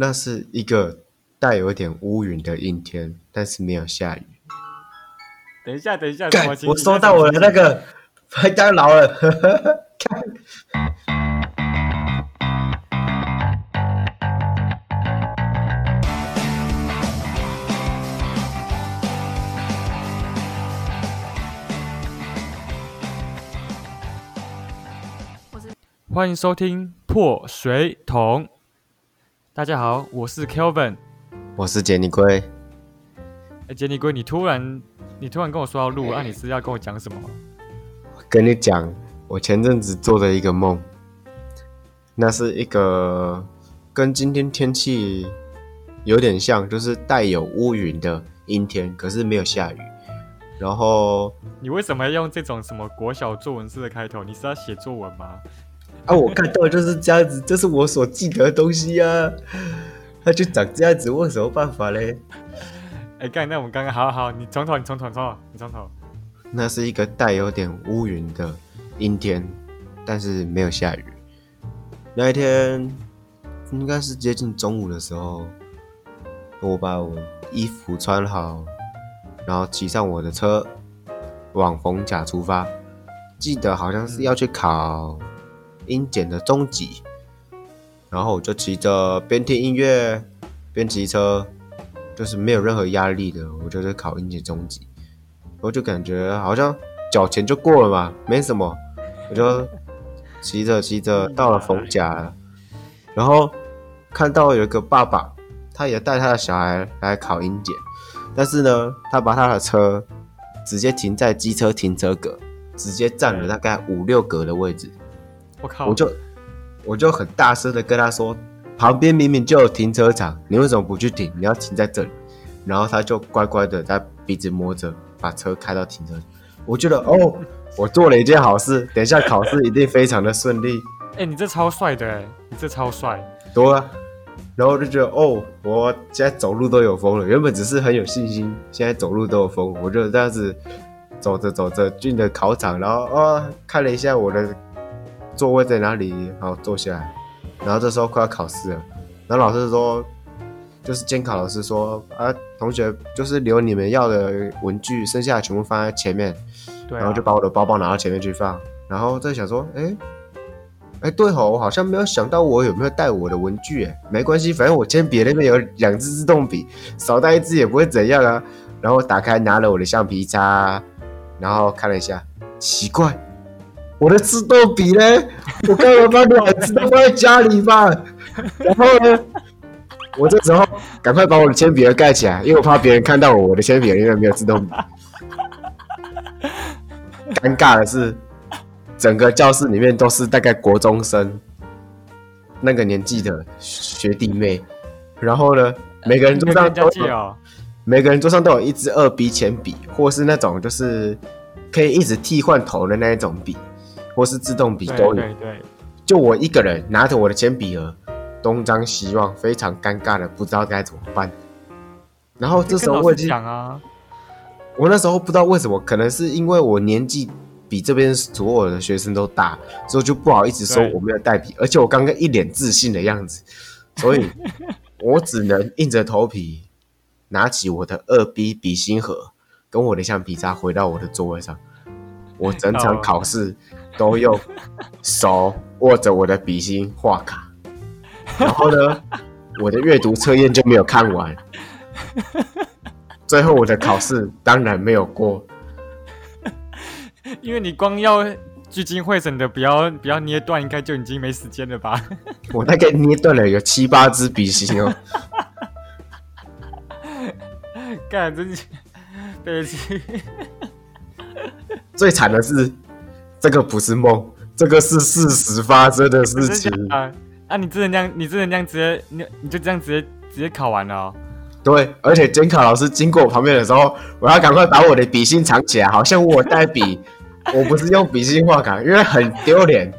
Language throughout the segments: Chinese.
那是一个带有点乌云的阴天，但是没有下雨。等一下，等一下，什么我形收到我的那，个麦当劳了。看欢迎收听破水桶。大家好，我是 Kelvin。我是杰尼龟，哎，杰尼龟，你突然你突然跟我说要录，那、你是要跟我讲什么？跟你讲，我前阵子做的一个梦，那是一个跟今天天气有点像，就是带有乌云的阴天，可是没有下雨。然后你为什么要用这种什么国小作文式的开头？你是要写作文吗？啊，我看到的就是这样子，这是我所记得的东西啊。它就长这样子，我有什么办法嘞？哎，干，那我们刚刚好好，你从头，你从头，从头，你从头。那是一个带有点乌云的阴天，但是没有下雨。那一天应该是接近中午的时候，我把我衣服穿好，然后骑上我的车，往逢甲出发。记得好像是要去考英检的中级，然后我就骑着边听音乐边骑车，就是没有任何压力的，我就是考英检中级。我就感觉好像缴钱就过了嘛，没什么，我就骑着骑着到了逢甲了，然后看到有一个爸爸，他也带他的小孩来考英检，但是呢，他把他的车直接停在机车停车格，直接占了大概五六格的位置，我靠！我就我就很大声的跟他说，旁边明明就有停车场，你为什么不去停？你要停在这里。然后他就乖乖的在鼻子摸着，把车开到停车场。我觉得哦，我做了一件好事，等一下考试一定非常的顺利，哎、你这超帅的哎，你这超帅。多啊。然后就觉得哦，我现在走路都有风了，原本只是很有信心，现在走路都有风。我就这样子走着走着进了考场，然后哦看了一下我的座位在哪里，然后坐下来。然后这时候快要考试了，然后老师说，就是监考老师说啊，同学就是留你们要的文具，剩下的全部放在前面，对、啊，然后就把我的包包拿到前面去放，然后在想说，哎，哎，对吼，我好像没有想到我有没有带我的文具，哎，没关系，反正我铅笔那边有两支自动笔，少带一支也不会怎样啊。然后打开拿了我的橡皮擦，然后看了一下，奇怪，我的自动笔呢？我刚刚把两支都放在家里吧。然后呢，我这时候赶快把我的铅笔盒盖起来，因为我怕别人看到我我的铅笔盒里面没有自动笔。尴尬的是，整个教室里面都是大概国中生那个年纪的学弟妹，然后呢，每个人桌上都。每个人桌上都有一支二 B 铅笔，或是那种就是可以一直替换头的那一种笔，或是自动笔对都有。对对，就我一个人拿着我的铅笔盒，东张西望，非常尴尬的不知道该怎么办。然后这时候我已经讲啊，我那时候不知道为什么，可能是因为我年纪比这边所有的学生都大，所以就不好意思说我没有带笔，而且我刚刚一脸自信的样子，所以我只能硬着头皮拿起我的二 B 笔芯盒跟我的橡皮擦回到我的座位上。我整场哦考试都用手握着我的笔芯画卡，然后呢，我的阅读测验就没有看完。最后我的考试当然没有过，因为你光要聚精会神的，不要不要捏断，应该就已经没时间了吧？我大概捏断了有七八支笔芯哦。干，真是对不起。最惨的是，这个不是梦，这个是事实发生的事情。啊啊！你真的那样，你真的那样直接，你你就这样直接直接考完了、哦？对，而且监考老师经过我旁边的时候，我要赶快把我的笔芯藏起来，好像我有带笔，我不是用笔芯画卡，因为很丢脸。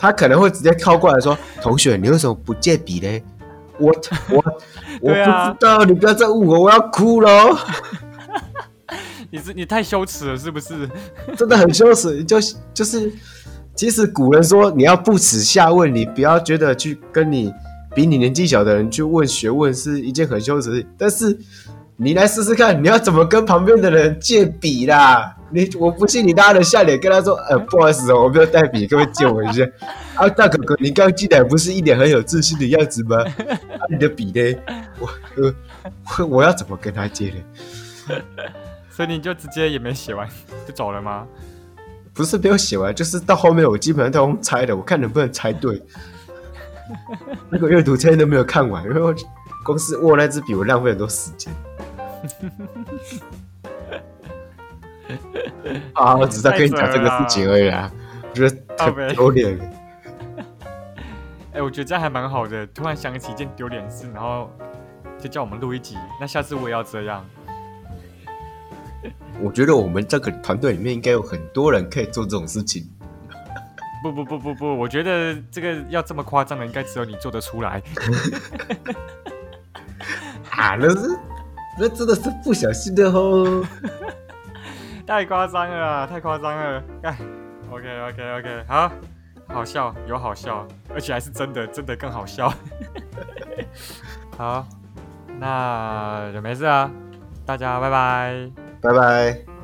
他可能会直接靠过来说：“同学，你为什么不借笔嘞？”我我我不知道，你不要再问我，我要哭了哦。你是你太羞耻了，是不是？真的很羞耻。就就是，其实古人说你要不耻下问，你不要觉得去跟你比你年纪小的人去问学问是一件很羞耻的事，但是你来试试看，你要怎么跟旁边的人借笔啦？你我不信你拉着下脸跟他说，呃，不好意思哦，我没有带笔，可不可以借我一下？啊，大哥哥，你刚进来不是一脸很有自信的样子吗？啊，你的笔呢？我呃，我我要怎么跟他借呢？所以你就直接也没写完 就走了吗？不是没有写完，就是到后面我基本上都用猜的，我看能不能猜对。那个阅读测验都没有看完，因为我光是握那支笔，我浪费很多时间。啊，我只是在跟你讲这个事情而已啊，我觉得很丢脸。哎、我觉得这样还蛮好的，突然想起一件丢脸事，然后就叫我们录一集。那下次我也要这样。我觉得我们这个团队里面应该有很多人可以做这种事情。不不不不不，我觉得这个要这么夸张的，应该只有你做得出来。啊，那是那真的是不小心的哦。太夸张了啊，太夸张了！哎，OK OK OK，好，好笑，有好笑，而且还是真的，真的更好笑。好，那就没事啊，大家拜拜。拜拜。